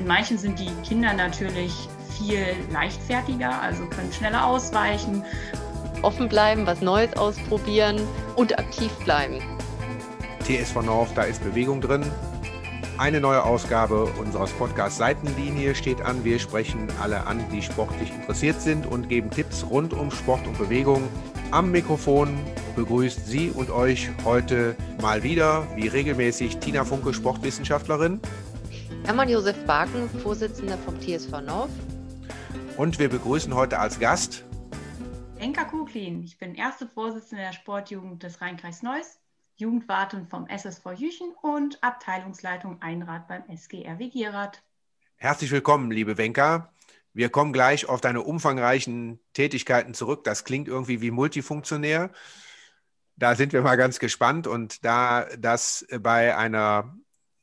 In manchen sind die Kinder natürlich viel leichtfertiger, also können schneller ausweichen. Offen bleiben, was Neues ausprobieren und aktiv bleiben. TSV North, da ist Bewegung drin. Eine neue Ausgabe unseres Podcasts Seitenlinie steht an. Wir sprechen alle an, die sportlich interessiert sind und geben Tipps rund um Sport und Bewegung. Am Mikrofon begrüßt Sie und euch heute mal wieder, wie regelmäßig, Tina Funke, Sportwissenschaftlerin. Hermann Josef Baken, Vorsitzender vom TSV North. Und wir begrüßen heute als Gast Enka Kuklin. Ich bin erste Vorsitzende der Sportjugend des Rheinkreigs Neuss, Jugendwartin vom SSV Jüchen und Abteilungsleitung Einrad beim SGRW Gierat. Herzlich willkommen, liebe Wenka. Wir kommen gleich auf deine umfangreichen Tätigkeiten zurück. Das klingt irgendwie wie multifunktionär. Da sind wir mal ganz gespannt. Und da das bei einer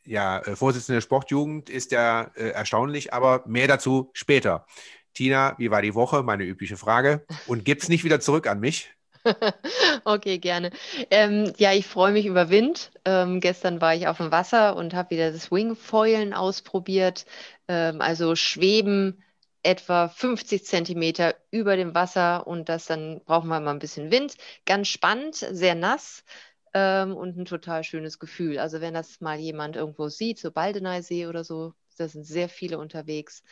ja, äh, Vorsitzende der Sportjugend ist ja äh, erstaunlich, aber mehr dazu später. Tina, wie war die Woche? Meine übliche Frage. Und gibt es nicht wieder zurück an mich? okay, gerne. Ähm, ja, ich freue mich über Wind. Ähm, gestern war ich auf dem Wasser und habe wieder das Wingfoilen ausprobiert. Ähm, also Schweben etwa 50 Zentimeter über dem Wasser und das dann brauchen wir mal ein bisschen Wind. Ganz spannend, sehr nass ähm, und ein total schönes Gefühl. Also wenn das mal jemand irgendwo sieht, so Baldeneysee oder so, da sind sehr viele unterwegs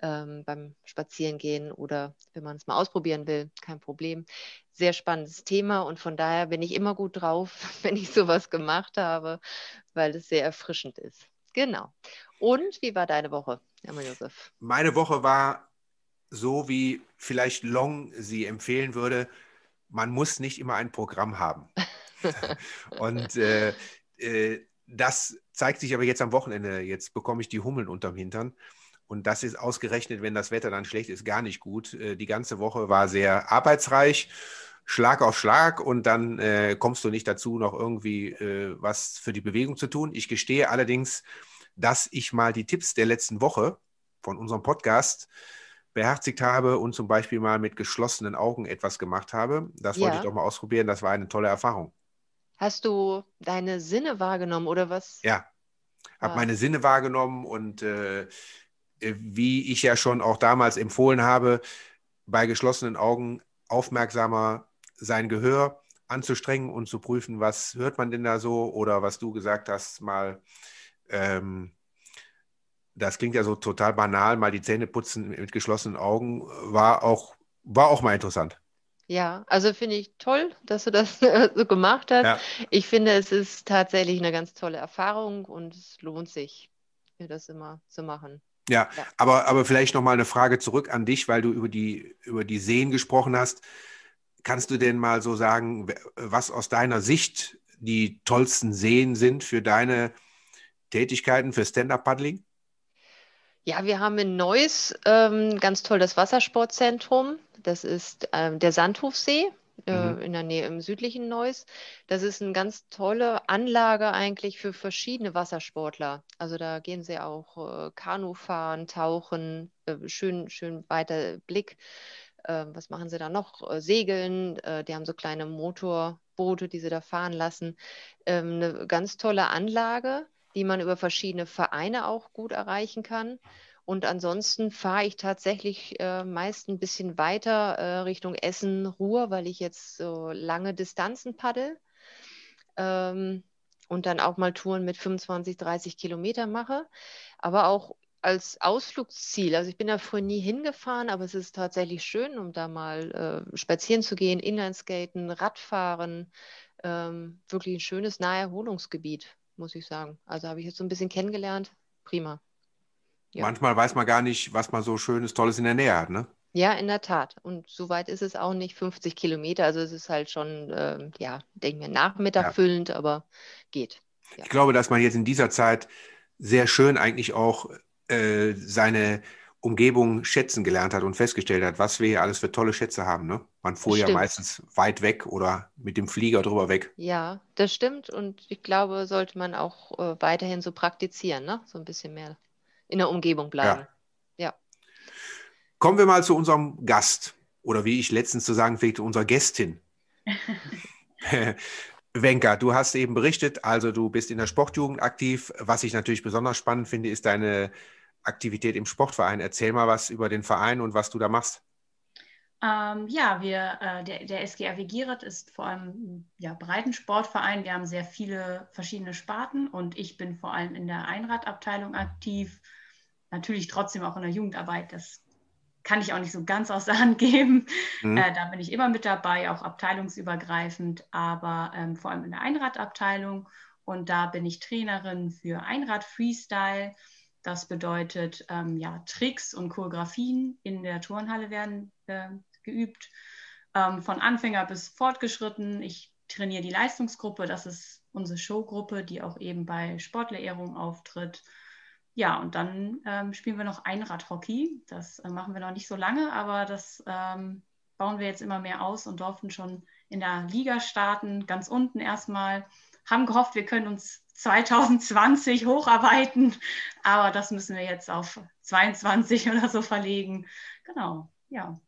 ähm, beim Spazierengehen oder wenn man es mal ausprobieren will, kein Problem. Sehr spannendes Thema und von daher bin ich immer gut drauf, wenn ich sowas gemacht habe, weil es sehr erfrischend ist. Genau. Und wie war deine Woche, Hermann Josef? Meine Woche war so, wie vielleicht Long sie empfehlen würde. Man muss nicht immer ein Programm haben. und äh, äh, das zeigt sich aber jetzt am Wochenende. Jetzt bekomme ich die Hummeln unterm Hintern. Und das ist ausgerechnet, wenn das Wetter dann schlecht ist, gar nicht gut. Äh, die ganze Woche war sehr arbeitsreich, Schlag auf Schlag und dann äh, kommst du nicht dazu, noch irgendwie äh, was für die Bewegung zu tun. Ich gestehe allerdings, dass ich mal die Tipps der letzten Woche von unserem Podcast beherzigt habe und zum Beispiel mal mit geschlossenen Augen etwas gemacht habe. Das wollte ja. ich doch mal ausprobieren. Das war eine tolle Erfahrung. Hast du deine Sinne wahrgenommen oder was? Ja, habe ah. meine Sinne wahrgenommen und äh, äh, wie ich ja schon auch damals empfohlen habe, bei geschlossenen Augen aufmerksamer sein Gehör anzustrengen und zu prüfen, was hört man denn da so oder was du gesagt hast, mal, ähm, das klingt ja so total banal, mal die Zähne putzen mit geschlossenen Augen, war auch, war auch mal interessant. Ja, also finde ich toll, dass du das so gemacht hast. Ja. Ich finde, es ist tatsächlich eine ganz tolle Erfahrung und es lohnt sich, das immer zu machen. Ja, ja. aber, aber vielleicht nochmal eine Frage zurück an dich, weil du über die, über die Seen gesprochen hast. Kannst du denn mal so sagen, was aus deiner Sicht die tollsten Seen sind für deine Tätigkeiten für Stand-Up-Paddling? Ja, wir haben in Neuss ähm, ganz toll das Wassersportzentrum. Das ist ähm, der Sandhofsee äh, mhm. in der Nähe im südlichen Neuss. Das ist eine ganz tolle Anlage eigentlich für verschiedene Wassersportler. Also da gehen sie auch äh, Kanu fahren, tauchen, äh, schön, schön weiter Blick. Äh, was machen sie da noch? Äh, segeln, äh, die haben so kleine Motorboote, die sie da fahren lassen. Ähm, eine ganz tolle Anlage die man über verschiedene Vereine auch gut erreichen kann. Und ansonsten fahre ich tatsächlich äh, meist ein bisschen weiter äh, Richtung Essen, Ruhr, weil ich jetzt so lange Distanzen paddel. Ähm, und dann auch mal Touren mit 25, 30 Kilometer mache. Aber auch als Ausflugsziel. Also ich bin da früher nie hingefahren, aber es ist tatsächlich schön, um da mal äh, spazieren zu gehen, Inlineskaten, Radfahren. Ähm, wirklich ein schönes Naherholungsgebiet muss ich sagen. Also habe ich jetzt so ein bisschen kennengelernt. Prima. Ja. Manchmal weiß man gar nicht, was man so Schönes, Tolles in der Nähe hat, ne? Ja, in der Tat. Und so weit ist es auch nicht 50 Kilometer. Also es ist halt schon, ähm, ja, denke mir, Nachmittag ja. aber geht. Ja. Ich glaube, dass man jetzt in dieser Zeit sehr schön eigentlich auch äh, seine Umgebung schätzen gelernt hat und festgestellt hat, was wir hier alles für tolle Schätze haben. Ne? Man fuhr ja meistens weit weg oder mit dem Flieger drüber weg. Ja, das stimmt. Und ich glaube, sollte man auch äh, weiterhin so praktizieren, ne? so ein bisschen mehr in der Umgebung bleiben. Ja. ja. Kommen wir mal zu unserem Gast oder wie ich letztens zu sagen pflegte, unserer Gästin. Wenka, du hast eben berichtet, also du bist in der Sportjugend aktiv. Was ich natürlich besonders spannend finde, ist deine Aktivität im Sportverein. Erzähl mal was über den Verein und was du da machst. Ähm, ja, wir, äh, der, der SGRW Gieret ist vor allem ja, Breitensportverein. Wir haben sehr viele verschiedene Sparten und ich bin vor allem in der Einradabteilung aktiv. Natürlich trotzdem auch in der Jugendarbeit. Das kann ich auch nicht so ganz aus der Hand geben. Mhm. Äh, da bin ich immer mit dabei, auch abteilungsübergreifend, aber ähm, vor allem in der Einradabteilung. Und da bin ich Trainerin für Einrad Freestyle. Das bedeutet, ähm, ja, Tricks und Choreografien in der Turnhalle werden äh, geübt. Ähm, von Anfänger bis fortgeschritten. Ich trainiere die Leistungsgruppe. Das ist unsere Showgruppe, die auch eben bei Sportlerehrung auftritt. Ja, und dann ähm, spielen wir noch Einradhockey. Das äh, machen wir noch nicht so lange, aber das ähm, bauen wir jetzt immer mehr aus und durften schon in der Liga starten, ganz unten erstmal. Haben gehofft, wir können uns 2020 hocharbeiten, aber das müssen wir jetzt auf 22 oder so verlegen. Genau, ja.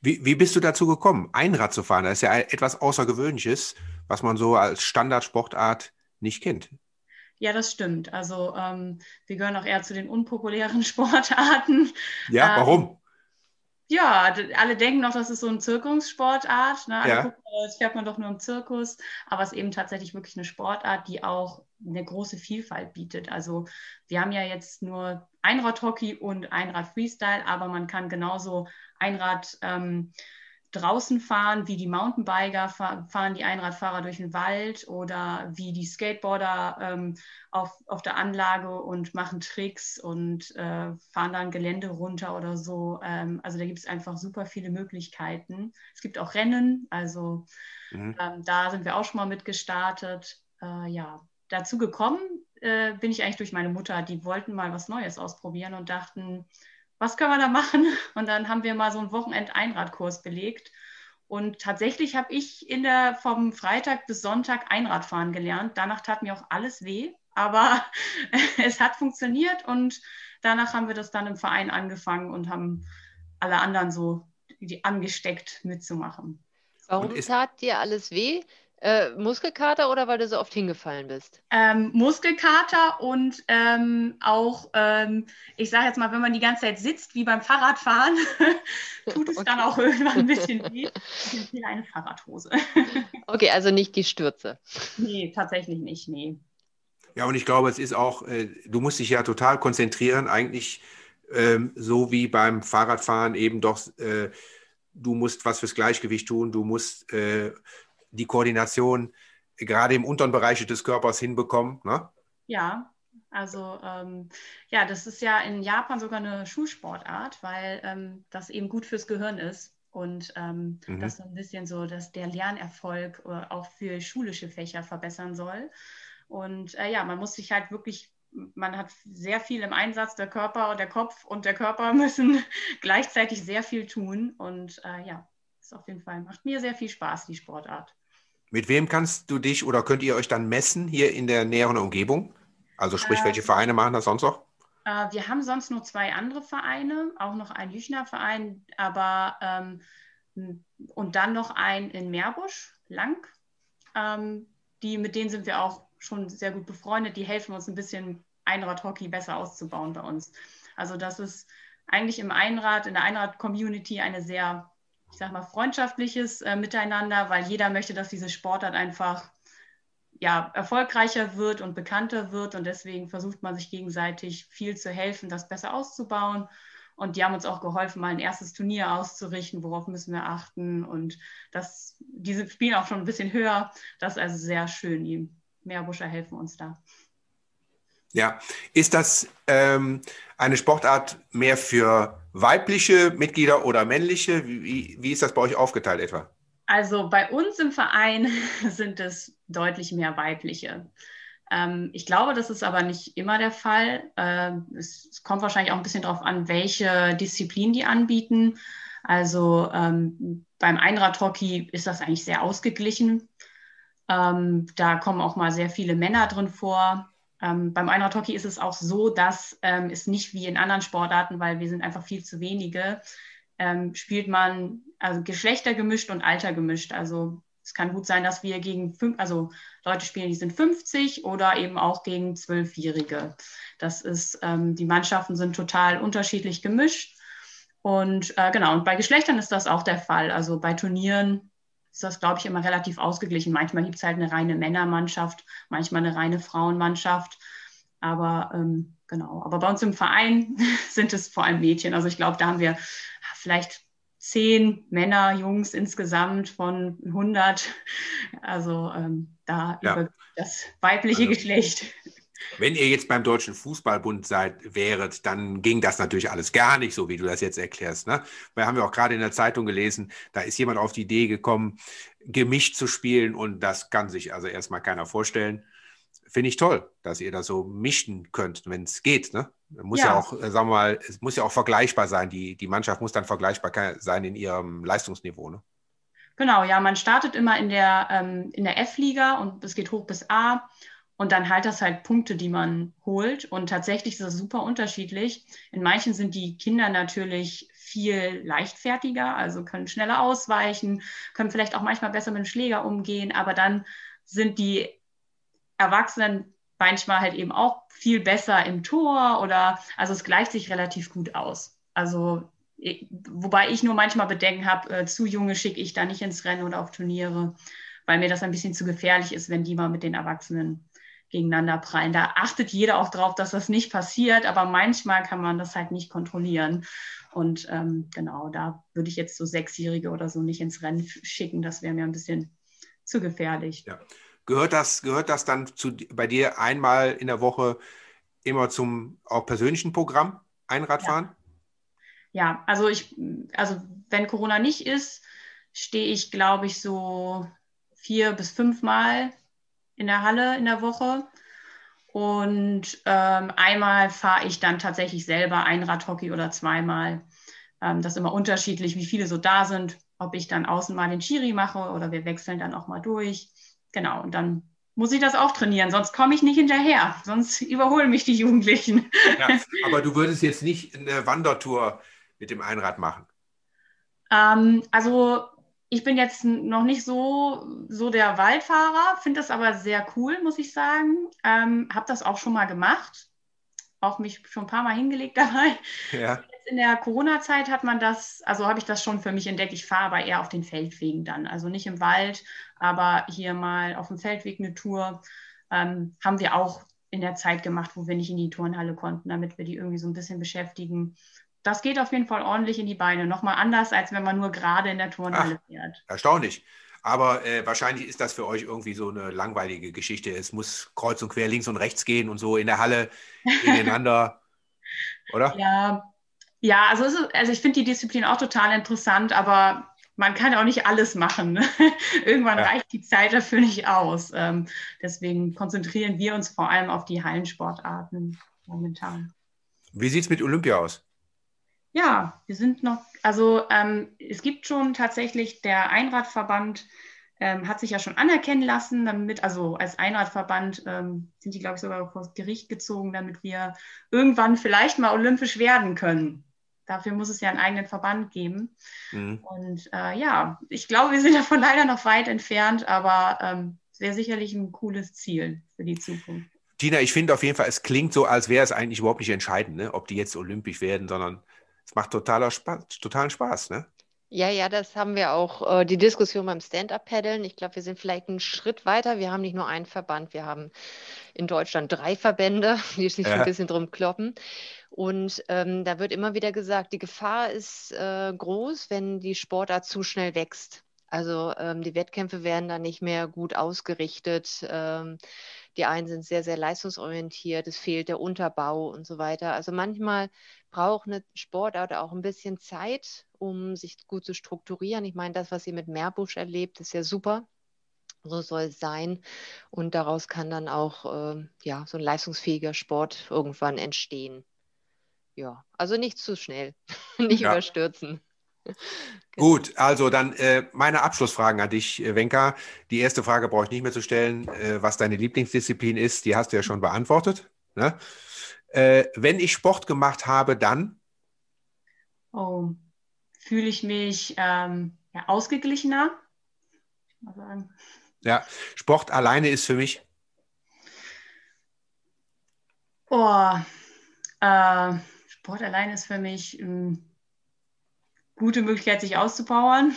Wie, wie bist du dazu gekommen, Einrad zu fahren? Das ist ja etwas Außergewöhnliches, was man so als Standardsportart nicht kennt. Ja, das stimmt. Also ähm, wir gehören auch eher zu den unpopulären Sportarten. Ja, warum? Ja, alle denken noch, das ist so eine Zirkussportart. Ne? ja. gucken, das fährt man doch nur im Zirkus. Aber es ist eben tatsächlich wirklich eine Sportart, die auch eine große Vielfalt bietet. Also wir haben ja jetzt nur Einradhockey und Einrad Freestyle, aber man kann genauso Einrad ähm, draußen fahren, wie die Mountainbiker fahren die Einradfahrer durch den Wald oder wie die Skateboarder ähm, auf, auf der Anlage und machen Tricks und äh, fahren dann Gelände runter oder so. Ähm, also da gibt es einfach super viele Möglichkeiten. Es gibt auch Rennen, also mhm. ähm, da sind wir auch schon mal mit gestartet. Äh, ja, dazu gekommen äh, bin ich eigentlich durch meine Mutter. Die wollten mal was Neues ausprobieren und dachten, was können wir da machen? Und dann haben wir mal so einen Wochenend-Einradkurs belegt. Und tatsächlich habe ich in der, vom Freitag bis Sonntag Einradfahren gelernt. Danach tat mir auch alles weh, aber es hat funktioniert und danach haben wir das dann im Verein angefangen und haben alle anderen so die angesteckt mitzumachen. Warum tat dir alles weh? Äh, Muskelkater oder weil du so oft hingefallen bist? Ähm, Muskelkater und ähm, auch, ähm, ich sage jetzt mal, wenn man die ganze Zeit sitzt, wie beim Fahrradfahren, tut es okay. dann auch irgendwann ein bisschen weh. Ich empfehle eine Fahrradhose. okay, also nicht die Stürze. Nee, tatsächlich nicht, nee. Ja, und ich glaube, es ist auch, äh, du musst dich ja total konzentrieren, eigentlich ähm, so wie beim Fahrradfahren eben doch, äh, du musst was fürs Gleichgewicht tun, du musst äh, die Koordination gerade im unteren Bereich des Körpers hinbekommen. Ne? Ja, also ähm, ja, das ist ja in Japan sogar eine Schulsportart, weil ähm, das eben gut fürs Gehirn ist und ähm, mhm. das so ein bisschen so, dass der Lernerfolg äh, auch für schulische Fächer verbessern soll. Und äh, ja, man muss sich halt wirklich, man hat sehr viel im Einsatz, der Körper, der Kopf und der Körper müssen gleichzeitig sehr viel tun. Und äh, ja, ist auf jeden Fall, macht mir sehr viel Spaß, die Sportart. Mit wem kannst du dich oder könnt ihr euch dann messen hier in der näheren Umgebung? Also sprich, welche Vereine machen das sonst noch? Äh, wir haben sonst nur zwei andere Vereine, auch noch einen Jüchner Verein, aber ähm, und dann noch einen in Meerbusch, Lang. Ähm, die, mit denen sind wir auch schon sehr gut befreundet. Die helfen uns ein bisschen Einrad-Hockey besser auszubauen bei uns. Also das ist eigentlich im Einrad, in der Einrad-Community eine sehr ich sag mal, freundschaftliches äh, Miteinander, weil jeder möchte, dass diese Sportart einfach ja, erfolgreicher wird und bekannter wird. Und deswegen versucht man sich gegenseitig viel zu helfen, das besser auszubauen. Und die haben uns auch geholfen, mal ein erstes Turnier auszurichten, worauf müssen wir achten. Und das, diese spielen auch schon ein bisschen höher. Das ist also sehr schön. Die Meerbuscher helfen uns da. Ja, ist das ähm, eine Sportart mehr für weibliche Mitglieder oder männliche? Wie, wie ist das bei euch aufgeteilt etwa? Also bei uns im Verein sind es deutlich mehr weibliche. Ähm, ich glaube, das ist aber nicht immer der Fall. Ähm, es, kommt wahrscheinlich auch ein bisschen darauf an, welche Disziplin die anbieten. Also ähm, beim Einradhockey ist das eigentlich sehr ausgeglichen. Da kommen auch mal sehr viele Männer drin vor. Ähm, beim Einradhockey ist es auch so, dass ähm, es nicht wie in anderen Sportarten, weil wir sind einfach viel zu wenige, ähm, spielt man also Geschlechter gemischt und Alter gemischt. Also es kann gut sein, dass wir gegen fünf, also Leute spielen, die sind 50 oder eben auch gegen Zwölfjährige. Das ist, ähm, die Mannschaften sind total unterschiedlich gemischt. Und äh, genau, und bei Geschlechtern ist das auch der Fall. Also bei Turnieren ist das, glaube ich, immer relativ ausgeglichen. Manchmal gibt es halt eine reine Männermannschaft, manchmal eine reine Frauenmannschaft. Aber ähm, genau, aber bei uns im Verein sind es vor allem Mädchen. Also ich glaube, da haben wir vielleicht zehn Männer, Jungs insgesamt von 100. Also ähm, da ja. über das weibliche also, Geschlecht. Wenn ihr jetzt beim Deutschen Fußballbund seid, wäret, dann ging das natürlich alles gar nicht so, wie du das jetzt erklärst. Ne? Weil haben wir auch gerade in der Zeitung gelesen, da ist jemand auf die Idee gekommen, gemischt zu spielen und das kann sich also erstmal keiner vorstellen finde ich toll, dass ihr das so mischen könnt, wenn es geht. Ne? Muss ja. ja. auch, äh, sagen wir mal, es muss ja auch vergleichbar sein. Die, die Mannschaft muss dann vergleichbar sein in ihrem Leistungsniveau. Ne? Genau, ja, man startet immer in der, ähm, in der F-Liga und es geht hoch bis A. Und dann halt das halt Punkte, die man holt. Und tatsächlich ist das super unterschiedlich. In manchen sind die Kinder natürlich viel leichtfertiger, also können schneller ausweichen, können vielleicht auch manchmal besser mit dem Schläger umgehen, aber dann sind die Erwachsenen manchmal halt eben auch viel besser im Tor oder also es gleicht sich relativ gut aus. Also wobei ich nur manchmal Bedenken habe, äh, zu junge schicke ich da nicht ins Rennen oder auf Turniere, weil mir das ein bisschen zu gefährlich ist, wenn die mal mit den Erwachsenen gegeneinander prallen. Da achtet jeder auch drauf, dass das nicht passiert, aber manchmal kann man das halt nicht kontrollieren. Und ähm, genau, da würde ich jetzt so Sechsjährige oder so nicht ins Rennen schicken. Das wäre mir ein bisschen zu gefährlich. Ja. Gehört das, gehört das dann zu, bei dir einmal in der Woche immer zum auch persönlichen Programm Einradfahren? Ja. ja, also ich, also wenn Corona nicht ist, stehe ich, glaube ich, so vier bis fünf Mal in der Halle in der Woche. Und ähm, einmal fahre ich dann tatsächlich selber Einradhockey oder zweimal. Ähm, das ist immer unterschiedlich, wie viele so da sind, ob ich dann außen mal den Schiri mache oder wir wechseln dann auch mal durch genau, und dann muss ich das auch trainieren, sonst komme ich nicht hinterher, sonst überholen mich die Jugendlichen. Ja, aber du würdest jetzt nicht eine Wandertour mit dem Einrad machen? Ähm, also ich bin jetzt noch nicht so, so der Waldfahrer, finde das aber sehr cool, muss ich sagen. Ähm, Habe das auch schon mal gemacht, auch mich schon ein paar Mal hingelegt dabei. Ja. Jetzt in der Corona-Zeit hat man das, also habe ich das schon für mich entdeckt. Ich fahre aber eher auf den Feldwegen dann, also nicht im Wald, aber hier mal auf dem Feldweg eine Tour ähm, haben wir auch in der Zeit gemacht, wo wir nicht in die Turnhalle konnten, damit wir die irgendwie so ein bisschen beschäftigen. Das geht auf jeden Fall ordentlich in die Beine. Nochmal anders, als wenn man nur gerade in der Turnhalle Ach, fährt. Erstaunlich. Aber äh, wahrscheinlich ist das für euch irgendwie so eine langweilige Geschichte. Es muss kreuz und quer links und rechts gehen und so in der Halle ineinander, oder? Ja, ja also, ist, also ich finde die Disziplin auch total interessant, aber man kann auch nicht alles machen. Ne? Irgendwann ja. reicht die Zeit dafür nicht aus. Ähm, deswegen konzentrieren wir uns vor allem auf die Hallensportarten momentan. Wie sieht es mit Olympia aus? Ja, wir sind noch, also ähm, es gibt schon tatsächlich der Einradverband, ähm, hat sich ja schon anerkennen lassen, damit, also als Einradverband ähm, sind die, glaube ich, sogar vor Gericht gezogen, damit wir irgendwann vielleicht mal olympisch werden können. Dafür muss es ja einen eigenen Verband geben. Mhm. Und äh, ja, ich glaube, wir sind davon leider noch weit entfernt, aber ähm, wäre sicherlich ein cooles Ziel für die Zukunft. Tina, ich finde auf jeden Fall, es klingt so, als wäre es eigentlich überhaupt nicht entscheidend, ne? ob die jetzt olympisch werden, sondern es macht totaler Spaß, totalen Spaß. Ne? Ja, ja, das haben wir auch, äh, die Diskussion beim Stand-Up-Paddeln. Ich glaube, wir sind vielleicht einen Schritt weiter. Wir haben nicht nur einen Verband, wir haben in Deutschland drei Verbände, die sich ja. ein bisschen drum kloppen. Und ähm, da wird immer wieder gesagt, die Gefahr ist äh, groß, wenn die Sportart zu schnell wächst. Also ähm, die Wettkämpfe werden dann nicht mehr gut ausgerichtet. Ähm, die einen sind sehr, sehr leistungsorientiert, es fehlt der Unterbau und so weiter. Also manchmal braucht eine Sportart auch ein bisschen Zeit, um sich gut zu strukturieren. Ich meine, das, was ihr mit Meerbusch erlebt, ist ja super. So soll es sein. Und daraus kann dann auch äh, ja, so ein leistungsfähiger Sport irgendwann entstehen. Ja, also nicht zu schnell, nicht ja. überstürzen. Gut, also dann äh, meine Abschlussfragen an dich, äh, Wenka. Die erste Frage brauche ich nicht mehr zu stellen, äh, was deine Lieblingsdisziplin ist. Die hast du ja schon beantwortet. Ne? Äh, wenn ich Sport gemacht habe, dann? Oh, fühle ich mich ähm, ja, ausgeglichener. Ja, Sport alleine ist für mich. Oh, äh, Sport alleine ist für mich ähm, gute Möglichkeit, sich auszupowern.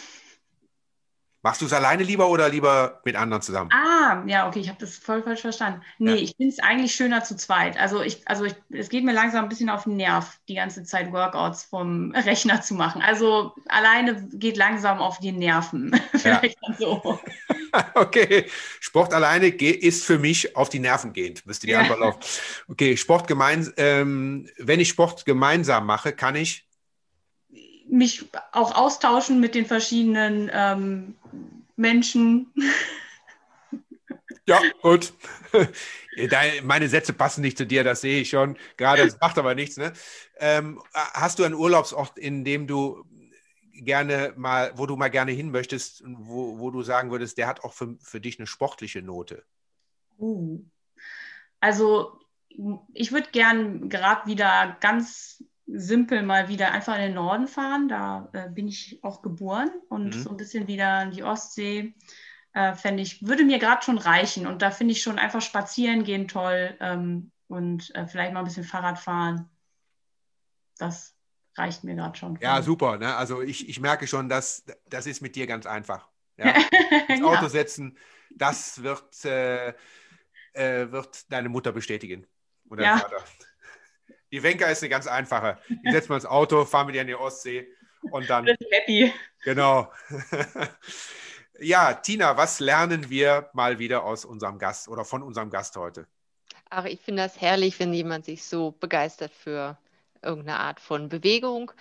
Machst du es alleine lieber oder lieber mit anderen zusammen? Ah, ja, okay, ich habe das voll falsch verstanden. Nee, ja. ich finde es eigentlich schöner zu zweit. Also ich, also ich, es geht mir langsam ein bisschen auf den Nerv, die ganze Zeit Workouts vom Rechner zu machen. Also alleine geht langsam auf die Nerven. Vielleicht ja. so. okay, Sport alleine ist für mich auf die Nerven gehend, müsste die ja. Antwort laufen. Okay, Sport gemeinsam, ähm, wenn ich Sport gemeinsam mache, kann ich mich auch austauschen mit den verschiedenen ähm, Menschen. Ja, gut. Meine Sätze passen nicht zu dir, das sehe ich schon. Gerade, das macht aber nichts. Ne? Ähm, hast du einen Urlaubsort, in dem du gerne mal, wo du mal gerne hin möchtest, wo, wo du sagen würdest, der hat auch für, für dich eine sportliche Note? Uh. Also ich würde gern gerade wieder ganz simpel mal wieder einfach in den Norden fahren. Da äh, bin ich auch geboren und mhm. so ein bisschen wieder in die Ostsee. Äh, fände ich, würde mir gerade schon reichen. Und da finde ich schon einfach spazieren gehen toll ähm, und äh, vielleicht mal ein bisschen Fahrrad fahren. Das reicht mir gerade schon. Ja, super. Ne? Also ich, ich merke schon, dass das ist mit dir ganz einfach. Ja? Ins Auto ja. setzen, das wird, äh, äh, wird deine Mutter bestätigen. Oder ja. Vater. Die Wenker ist eine ganz einfache. Die setzen wir ins Auto, fahren mit ihr in die Ostsee und dann. Happy. Genau. ja, Tina, was lernen wir mal wieder aus unserem Gast oder von unserem Gast heute? Ach, ich finde das herrlich, wenn jemand sich so begeistert für irgendeine Art von Bewegung.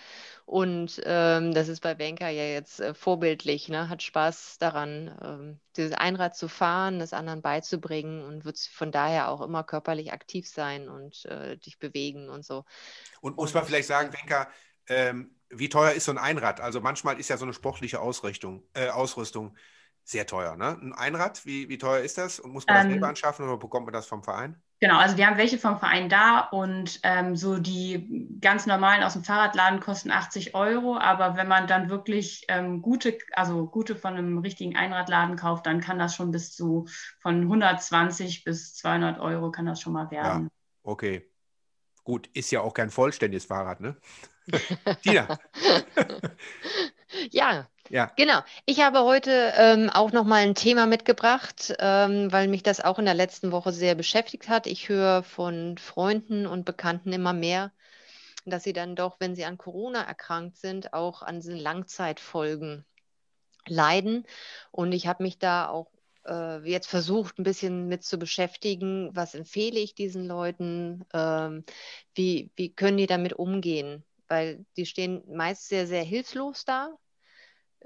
Und ähm, das ist bei Banker ja jetzt äh, vorbildlich, ne? hat Spaß daran, ähm, dieses Einrad zu fahren, das anderen beizubringen und wird von daher auch immer körperlich aktiv sein und äh, dich bewegen und so. Und muss man vielleicht sagen, Banker, ähm, wie teuer ist so ein Einrad? Also manchmal ist ja so eine sportliche Ausrichtung, äh, Ausrüstung sehr teuer. Ne? Ein Einrad, wie, wie teuer ist das? Und muss man das selber ähm, anschaffen oder bekommt man das vom Verein? Genau, also wir haben welche vom Verein da und ähm, so die ganz normalen aus dem Fahrradladen kosten 80 Euro, aber wenn man dann wirklich ähm, gute, also gute von einem richtigen Einradladen kauft, dann kann das schon bis zu von 120 bis 200 Euro kann das schon mal werden. Ja, okay. Gut, ist ja auch kein vollständiges Fahrrad, ne? Tina. ja, ja. Genau. Ich habe heute ähm, auch noch mal ein Thema mitgebracht, ähm, weil mich das auch in der letzten Woche sehr beschäftigt hat. Ich höre von Freunden und Bekannten immer mehr, dass sie dann doch, wenn sie an Corona erkrankt sind, auch an den Langzeitfolgen leiden. Und ich habe mich da auch äh, jetzt versucht, ein bisschen mit zu beschäftigen. Was empfehle ich diesen Leuten? Ähm, wie, wie können die damit umgehen? Weil die stehen meist sehr, sehr hilflos da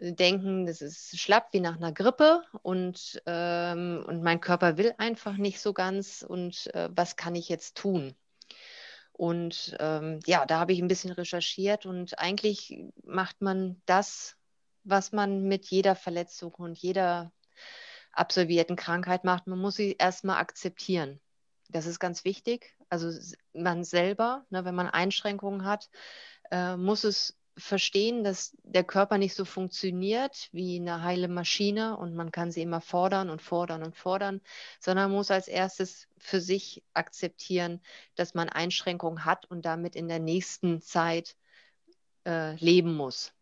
denken, das ist schlapp wie nach einer Grippe und, ähm, und mein Körper will einfach nicht so ganz und äh, was kann ich jetzt tun? Und ähm, ja, da habe ich ein bisschen recherchiert und eigentlich macht man das, was man mit jeder Verletzung und jeder absolvierten Krankheit macht. Man muss sie erstmal akzeptieren. Das ist ganz wichtig. Also man selber, ne, wenn man Einschränkungen hat, äh, muss es verstehen, dass der Körper nicht so funktioniert wie eine heile Maschine und man kann sie immer fordern und fordern und fordern, sondern muss als erstes für sich akzeptieren, dass man Einschränkungen hat und damit in der nächsten Zeit äh, leben muss.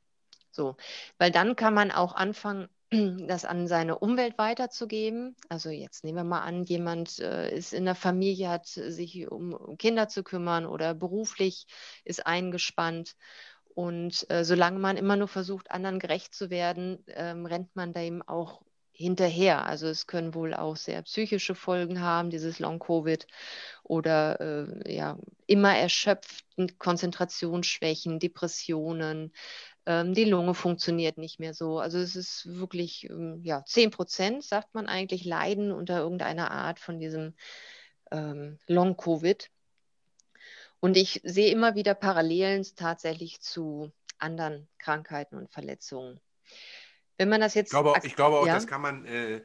So, weil dann kann man auch anfangen, das an seine Umwelt weiterzugeben. Also jetzt nehmen wir mal an, jemand äh, ist in der Familie, hat sich um Kinder zu kümmern oder beruflich ist eingespannt und äh, solange man immer nur versucht, anderen gerecht zu werden, ähm, rennt man da eben auch hinterher. Also es können wohl auch sehr psychische Folgen haben, dieses Long-Covid oder äh, ja, immer erschöpft, Konzentrationsschwächen, Depressionen, ähm, die Lunge funktioniert nicht mehr so. Also es ist wirklich, ähm, ja, 10 Prozent, sagt man eigentlich, leiden unter irgendeiner Art von diesem ähm, Long-Covid. Und ich sehe immer wieder Parallelen tatsächlich zu anderen Krankheiten und Verletzungen. Wenn man das jetzt. Ich glaube, ich glaube auch, ja? das kann man äh,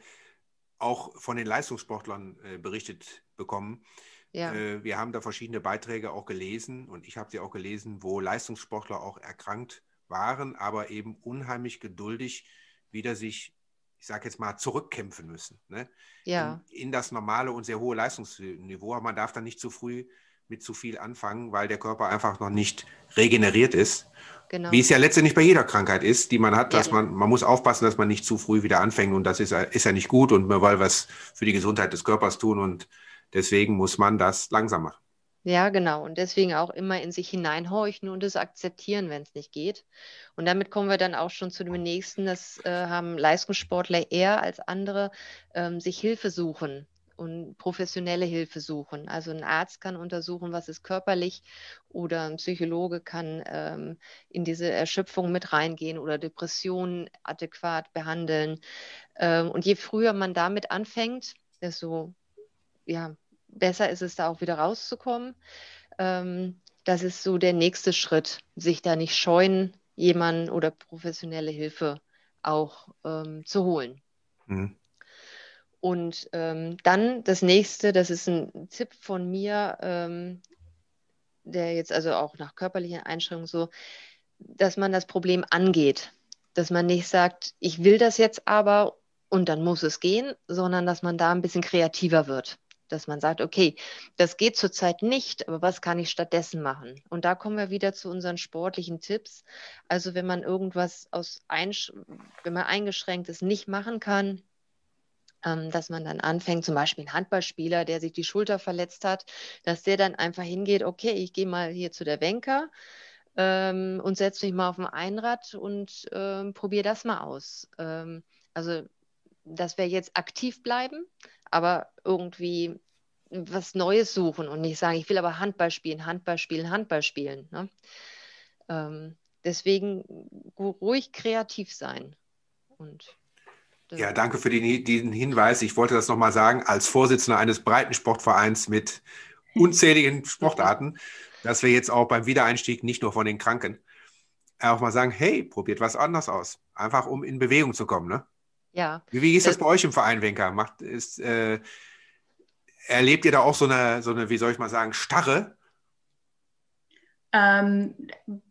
auch von den Leistungssportlern äh, berichtet bekommen. Ja. Äh, wir haben da verschiedene Beiträge auch gelesen und ich habe sie auch gelesen, wo Leistungssportler auch erkrankt waren, aber eben unheimlich geduldig wieder sich, ich sage jetzt mal, zurückkämpfen müssen. Ne? Ja. In, in, das normale und sehr hohe Leistungsniveau. Aber man darf dann nicht zu früh mit zu viel anfangen, weil der Körper einfach noch nicht regeneriert ist. Genau. Wie es ja letztendlich bei jeder Krankheit ist, die man hat, dass ja. man, man muss aufpassen, dass man nicht zu früh wieder anfängt und das ist, ist ja nicht gut und man will was für die Gesundheit des Körpers tun und deswegen muss man das langsam machen. Ja, genau. Und deswegen auch immer in sich hineinhorchen und es akzeptieren, wenn es nicht geht. Und damit kommen wir dann auch schon zu dem nächsten. Das äh, haben Leistungssportler eher als andere ähm, sich Hilfe suchen und professionelle Hilfe suchen. Also ein Arzt kann untersuchen, was ist körperlich oder ein Psychologe kann ähm, in diese Erschöpfung mit reingehen oder Depressionen adäquat behandeln. Ähm, und je früher man damit anfängt, desto ja, besser ist es da auch wieder rauszukommen. Ähm, das ist so der nächste Schritt, sich da nicht scheuen, jemanden oder professionelle Hilfe auch ähm, zu holen. Mhm. Und ähm, dann das nächste, das ist ein Tipp von mir, ähm, der jetzt also auch nach körperlichen Einschränkungen so, dass man das Problem angeht. Dass man nicht sagt, ich will das jetzt aber und dann muss es gehen, sondern dass man da ein bisschen kreativer wird dass man sagt, okay, das geht zurzeit nicht, aber was kann ich stattdessen machen? Und da kommen wir wieder zu unseren sportlichen Tipps. Also wenn man irgendwas aus wenn man eingeschränkt ist, nicht machen kann, dass man dann anfängt, zum Beispiel ein Handballspieler, der sich die Schulter verletzt hat, dass der dann einfach hingeht, okay, ich gehe mal hier zu der Wenker ähm, und setze mich mal auf ein Einrad und ähm, probiere das mal aus. Ähm, also dass wir jetzt aktiv bleiben, aber irgendwie was Neues suchen und nicht sagen, ich will aber Handball spielen, Handball spielen, Handball spielen. Ne? Ähm, deswegen ruhig kreativ sein. Und ja, danke für die, diesen Hinweis. Ich wollte das nochmal sagen, als Vorsitzender eines breiten Sportvereins mit unzähligen Sportarten, dass wir jetzt auch beim Wiedereinstieg nicht nur von den Kranken auch mal sagen, hey, probiert was anderes aus. Einfach um in Bewegung zu kommen. Ne? Ja. Wie, wie ist das, das bei euch im Verein, Wenker? Macht, ist, äh, erlebt ihr da auch so eine, so eine, wie soll ich mal sagen, Starre? Ähm,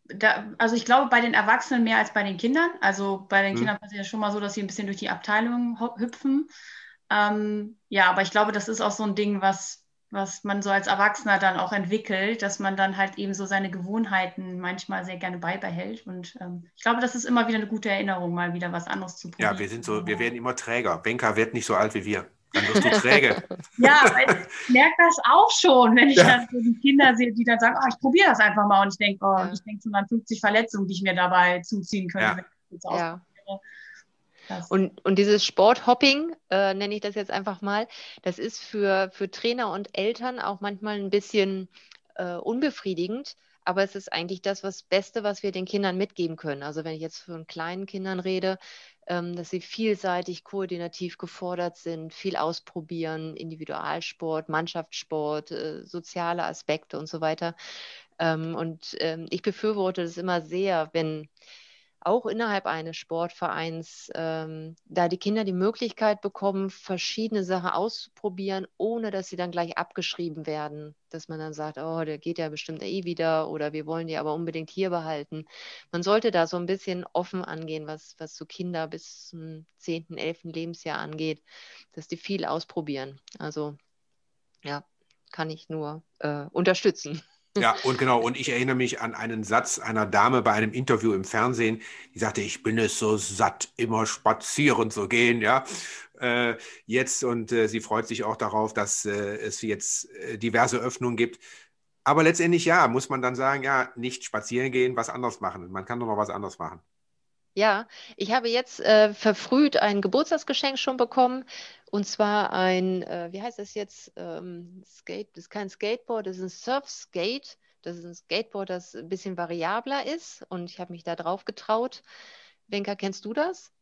da, also ich glaube bei den Erwachsenen mehr als bei den Kindern. Also bei den hm. Kindern passiert es schon mal so, dass sie ein bisschen durch die Abteilung hüpfen. Ähm, ja, aber ich glaube, das ist auch so ein Ding, was, was man so als Erwachsener dann auch entwickelt, dass man dann halt eben so seine Gewohnheiten manchmal sehr gerne beibehält. Und ähm, ich glaube, das ist immer wieder eine gute Erinnerung, mal wieder was anderes zu probieren. Ja, wir sind so, wir werden immer träger. Benka wird nicht so alt wie wir. Dann wirst du träge. ja, ich merke das auch schon, wenn ich ja. dann so die Kinder sehe, die dann sagen, oh, ich probiere das einfach mal. Und ich denke, oh, ja. ich denke schon an 50 Verletzungen, die ich mir dabei zuziehen könnte. Ja. Und, und dieses Sporthopping, äh, nenne ich das jetzt einfach mal, das ist für, für Trainer und Eltern auch manchmal ein bisschen äh, unbefriedigend, aber es ist eigentlich das was Beste, was wir den Kindern mitgeben können. Also wenn ich jetzt von kleinen Kindern rede, dass sie vielseitig koordinativ gefordert sind, viel ausprobieren, Individualsport, Mannschaftssport, äh, soziale Aspekte und so weiter. Ähm, und ähm, ich befürworte das immer sehr, wenn auch innerhalb eines Sportvereins ähm, da die Kinder die Möglichkeit bekommen, verschiedene Sachen auszuprobieren, ohne dass sie dann gleich abgeschrieben werden. Dass man dann sagt, oh, der geht ja bestimmt eh wieder oder wir wollen die aber unbedingt hier behalten. Man sollte da so ein bisschen offen angehen, was, was so Kinder bis zum 10., 11. Lebensjahr angeht, dass die viel ausprobieren. Also ja, kann ich nur äh, unterstützen. Ja, und genau, und ich erinnere mich an einen Satz einer Dame bei einem Interview im Fernsehen, die sagte, ich bin es so satt, immer spazieren zu gehen, ja. Äh, jetzt und äh, sie freut sich auch darauf, dass äh, es jetzt äh, diverse Öffnungen gibt. Aber letztendlich ja, muss man dann sagen, ja, nicht spazieren gehen, was anderes machen. Man kann doch noch was anderes machen. Ja, ich habe jetzt äh, verfrüht ein Geburtstagsgeschenk schon bekommen. Und zwar ein, äh, wie heißt das jetzt? Ähm, Skate, das ist kein Skateboard, das ist ein Surfskate. Das ist ein Skateboard, das ein bisschen variabler ist. Und ich habe mich da drauf getraut. Wenka, kennst du das?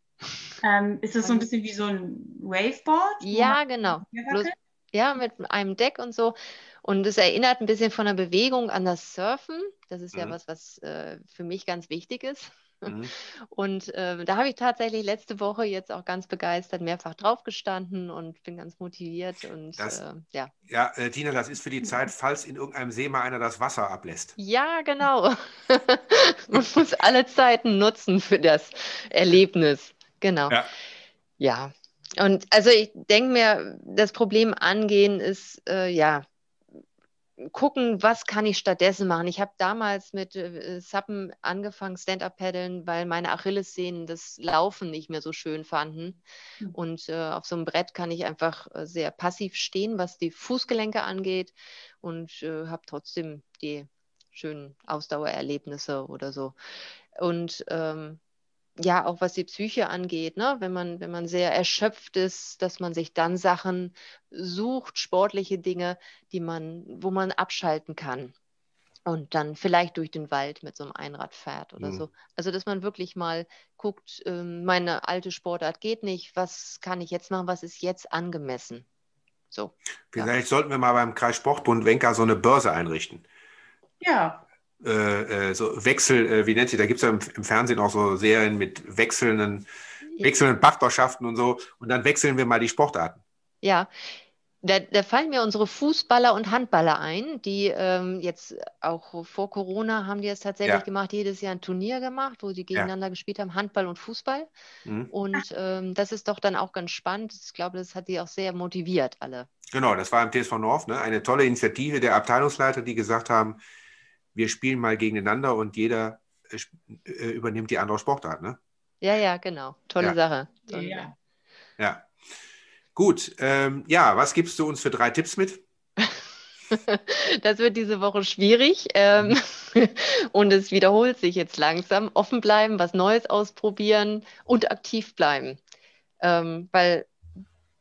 Ähm, ist das so ein bisschen wie so ein Waveboard? Ja, genau. Bloß, ja, mit einem Deck und so. Und es erinnert ein bisschen von der Bewegung an das Surfen. Das ist mhm. ja was, was äh, für mich ganz wichtig ist. Mhm. Und äh, da habe ich tatsächlich letzte Woche jetzt auch ganz begeistert mehrfach draufgestanden und bin ganz motiviert. Und das, äh, ja. Ja, äh, Tina, das ist für die Zeit, falls in irgendeinem See mal einer das Wasser ablässt. Ja, genau. Man muss alle Zeiten nutzen für das Erlebnis. Genau. Ja. Ja, und also ich denke mir, das Problem angehen ist, äh, ja, gucken, was kann ich stattdessen machen. Ich habe damals mit äh, Suppen angefangen, Stand-Up-Paddeln, weil meine Achillessehnen das Laufen nicht mehr so schön fanden. Mhm. Und äh, auf so einem Brett kann ich einfach äh, sehr passiv stehen, was die Fußgelenke angeht und äh, habe trotzdem die schönen Ausdauererlebnisse oder so. Und ähm, ja, auch was die Psyche angeht, ne? wenn, man, wenn man sehr erschöpft ist, dass man sich dann Sachen sucht, sportliche Dinge, die man, wo man abschalten kann. Und dann vielleicht durch den Wald mit so einem Einrad fährt oder mhm. so. Also, dass man wirklich mal guckt, äh, meine alte Sportart geht nicht, was kann ich jetzt machen, was ist jetzt angemessen? So. Vielleicht ja. sollten wir mal beim Kreissportbund Wenker so eine Börse einrichten. Ja. Äh, äh, so Wechsel, äh, wie nennt sich, da gibt es ja im, im, Fernsehen auch so Serien mit wechselnden, wechselnden Partnerschaften und so. Und dann wechseln wir mal die Sportarten. Ja, da, da, fallen mir unsere Fußballer und Handballer ein, die ähm, jetzt auch vor Corona haben die es tatsächlich ja. gemacht, jedes Jahr ein Turnier gemacht, wo sie gegeneinander ja. gespielt haben, Handball und Fußball. Mhm. Und ähm, das ist doch dann auch ganz spannend. Ich glaube, das hat die auch sehr motiviert, alle. Genau, das war im TSV North, ne? eine tolle Initiative der Abteilungsleiter, die gesagt haben, wir spielen mal gegeneinander und jeder äh, äh, übernimmt die andere Sportart, ne? Ja, ja, genau. Tolle ja. Sache. Tolle ja. ja. Gut. Ähm, ja, was gibst du uns für drei Tipps mit? das wird diese Woche schwierig ähm, und es wiederholt sich jetzt langsam. Offen bleiben, was Neues ausprobieren und aktiv bleiben. Ähm, weil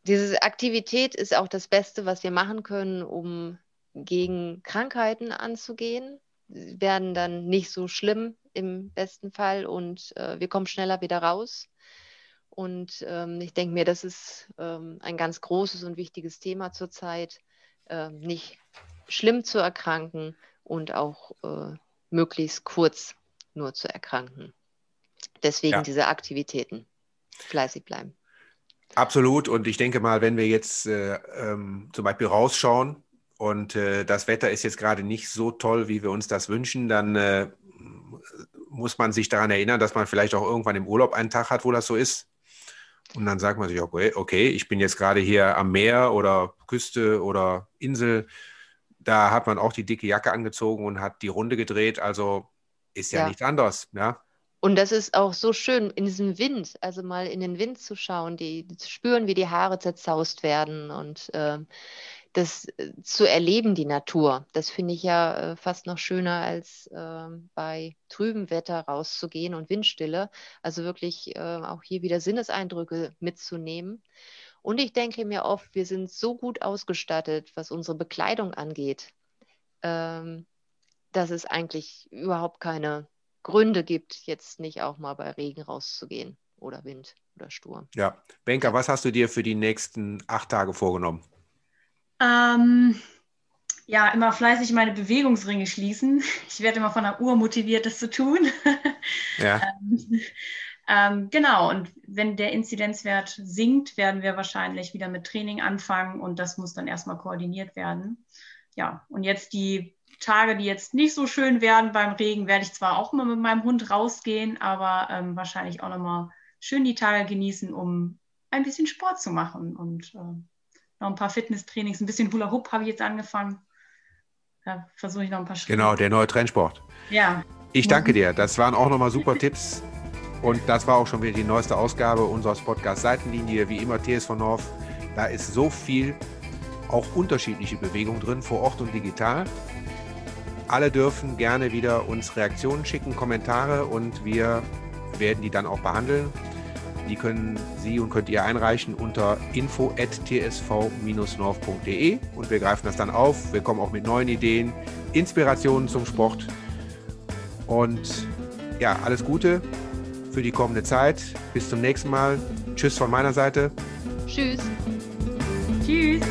diese Aktivität ist auch das Beste, was wir machen können, um gegen Krankheiten anzugehen werden dann nicht so schlimm im besten Fall und äh, wir kommen schneller wieder raus. Und ähm, ich denke mir, das ist ähm, ein ganz großes und wichtiges Thema zurzeit, äh, nicht schlimm zu erkranken und auch äh, möglichst kurz nur zu erkranken. Deswegen ja. diese Aktivitäten fleißig bleiben. Absolut. Und ich denke mal, wenn wir jetzt äh, ähm, zum Beispiel rausschauen, und äh, das Wetter ist jetzt gerade nicht so toll, wie wir uns das wünschen, dann äh, muss man sich daran erinnern, dass man vielleicht auch irgendwann im Urlaub einen Tag hat, wo das so ist. Und dann sagt man sich, okay, okay, ich bin jetzt gerade hier am Meer oder Küste oder Insel. Da hat man auch die dicke Jacke angezogen und hat die Runde gedreht. Also ist ja, ja. nichts anderes. Ja? Und das ist auch so schön in diesem Wind, also mal in den Wind zu schauen, die, zu spüren, wie die Haare zerzaust werden und äh, das äh, zu erleben, die Natur. Das finde ich ja äh, fast noch schöner, als äh, bei trübem Wetter rauszugehen und Windstille. Also wirklich äh, auch hier wieder Sinneseindrücke mitzunehmen. Und ich denke mir oft, wir sind so gut ausgestattet, was unsere Bekleidung angeht, ähm, dass es eigentlich überhaupt keine Gründe gibt, jetzt nicht auch mal bei Regen rauszugehen oder Wind oder Sturm. Ja, Benker, was hast du dir für die nächsten acht Tage vorgenommen? Ähm, ja, immer fleißig meine Bewegungsringe schließen. Ich werde immer von der Uhr motiviert, das zu tun. Ja. ähm, ähm, genau, und wenn der Inzidenzwert sinkt, werden wir wahrscheinlich wieder mit Training anfangen und das muss dann erstmal koordiniert werden. Ja, und jetzt die Tage, die jetzt nicht so schön werden beim Regen, werde ich zwar auch immer mit meinem Hund rausgehen, aber ähm, wahrscheinlich auch nochmal schön die Tage genießen, um ein bisschen Sport zu machen und äh, noch ein paar Fitnesstrainings, ein bisschen Hula Hoop habe ich jetzt angefangen. Da versuche ich noch ein paar Schritte. Genau, der neue Trendsport. Ja. Ich danke dir. Das waren auch nochmal super Tipps. Und das war auch schon wieder die neueste Ausgabe unseres Podcasts Seitenlinie, wie immer TSV North. Da ist so viel, auch unterschiedliche Bewegung drin, vor Ort und digital. Alle dürfen gerne wieder uns Reaktionen schicken, Kommentare und wir werden die dann auch behandeln. Die können Sie und könnt ihr einreichen unter info.tsv-north.de und wir greifen das dann auf. Wir kommen auch mit neuen Ideen, Inspirationen zum Sport. Und ja, alles Gute für die kommende Zeit. Bis zum nächsten Mal. Tschüss von meiner Seite. Tschüss. Tschüss.